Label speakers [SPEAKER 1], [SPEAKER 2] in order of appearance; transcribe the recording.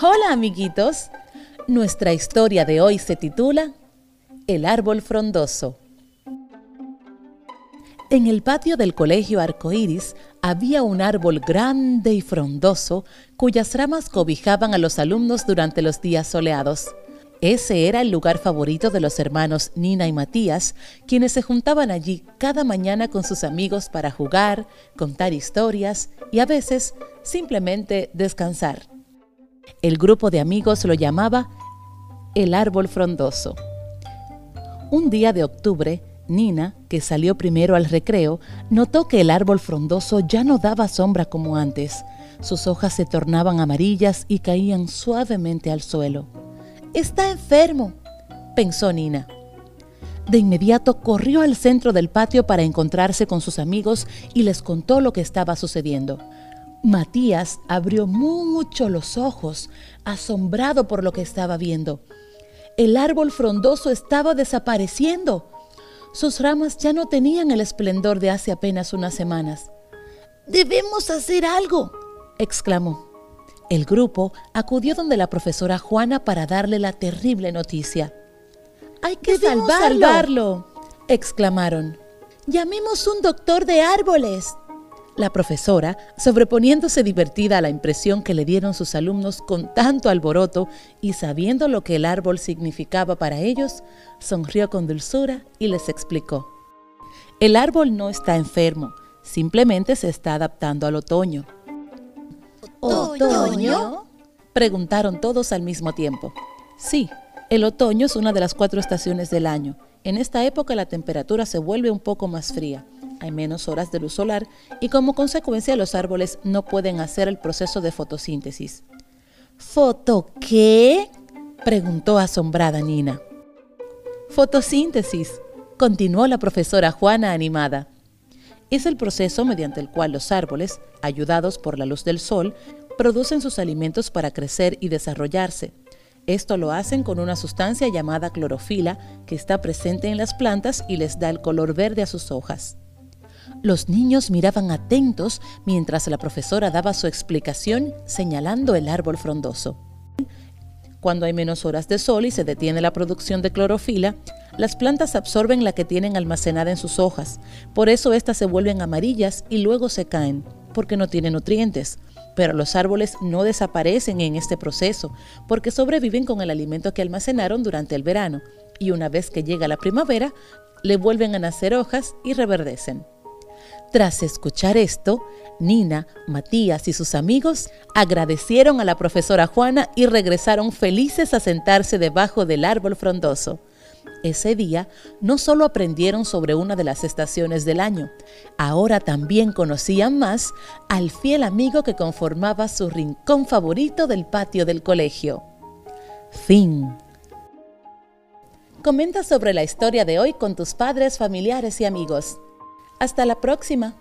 [SPEAKER 1] Hola amiguitos, nuestra historia de hoy se titula El árbol frondoso. En el patio del colegio Arcoíris había un árbol grande y frondoso cuyas ramas cobijaban a los alumnos durante los días soleados. Ese era el lugar favorito de los hermanos Nina y Matías, quienes se juntaban allí cada mañana con sus amigos para jugar, contar historias y a veces simplemente descansar. El grupo de amigos lo llamaba el árbol frondoso. Un día de octubre, Nina, que salió primero al recreo, notó que el árbol frondoso ya no daba sombra como antes. Sus hojas se tornaban amarillas y caían suavemente al suelo. Está enfermo, pensó Nina. De inmediato corrió al centro del patio para encontrarse con sus amigos y les contó lo que estaba sucediendo. Matías abrió mucho los ojos, asombrado por lo que estaba viendo. El árbol frondoso estaba desapareciendo. Sus ramas ya no tenían el esplendor de hace apenas unas semanas. Debemos hacer algo, exclamó. El grupo acudió donde la profesora Juana para darle la terrible noticia. Hay que salvarlo, exclamaron. Llamemos un doctor de árboles. La profesora, sobreponiéndose divertida a la impresión que le dieron sus alumnos con tanto alboroto y sabiendo lo que el árbol significaba para ellos, sonrió con dulzura y les explicó. El árbol no está enfermo, simplemente se está adaptando al otoño. ¿Otoño? Preguntaron todos al mismo tiempo. Sí, el otoño es una de las cuatro estaciones del año. En esta época la temperatura se vuelve un poco más fría hay menos horas de luz solar y como consecuencia los árboles no pueden hacer el proceso de fotosíntesis. ¿Foto qué? preguntó asombrada Nina. Fotosíntesis, continuó la profesora Juana animada. Es el proceso mediante el cual los árboles, ayudados por la luz del sol, producen sus alimentos para crecer y desarrollarse. Esto lo hacen con una sustancia llamada clorofila que está presente en las plantas y les da el color verde a sus hojas. Los niños miraban atentos mientras la profesora daba su explicación señalando el árbol frondoso. Cuando hay menos horas de sol y se detiene la producción de clorofila, las plantas absorben la que tienen almacenada en sus hojas. Por eso éstas se vuelven amarillas y luego se caen, porque no tienen nutrientes. Pero los árboles no desaparecen en este proceso, porque sobreviven con el alimento que almacenaron durante el verano. Y una vez que llega la primavera, le vuelven a nacer hojas y reverdecen. Tras escuchar esto, Nina, Matías y sus amigos agradecieron a la profesora Juana y regresaron felices a sentarse debajo del árbol frondoso. Ese día no solo aprendieron sobre una de las estaciones del año, ahora también conocían más al fiel amigo que conformaba su rincón favorito del patio del colegio. Fin. Comenta sobre la historia de hoy con tus padres, familiares y amigos. Hasta la próxima.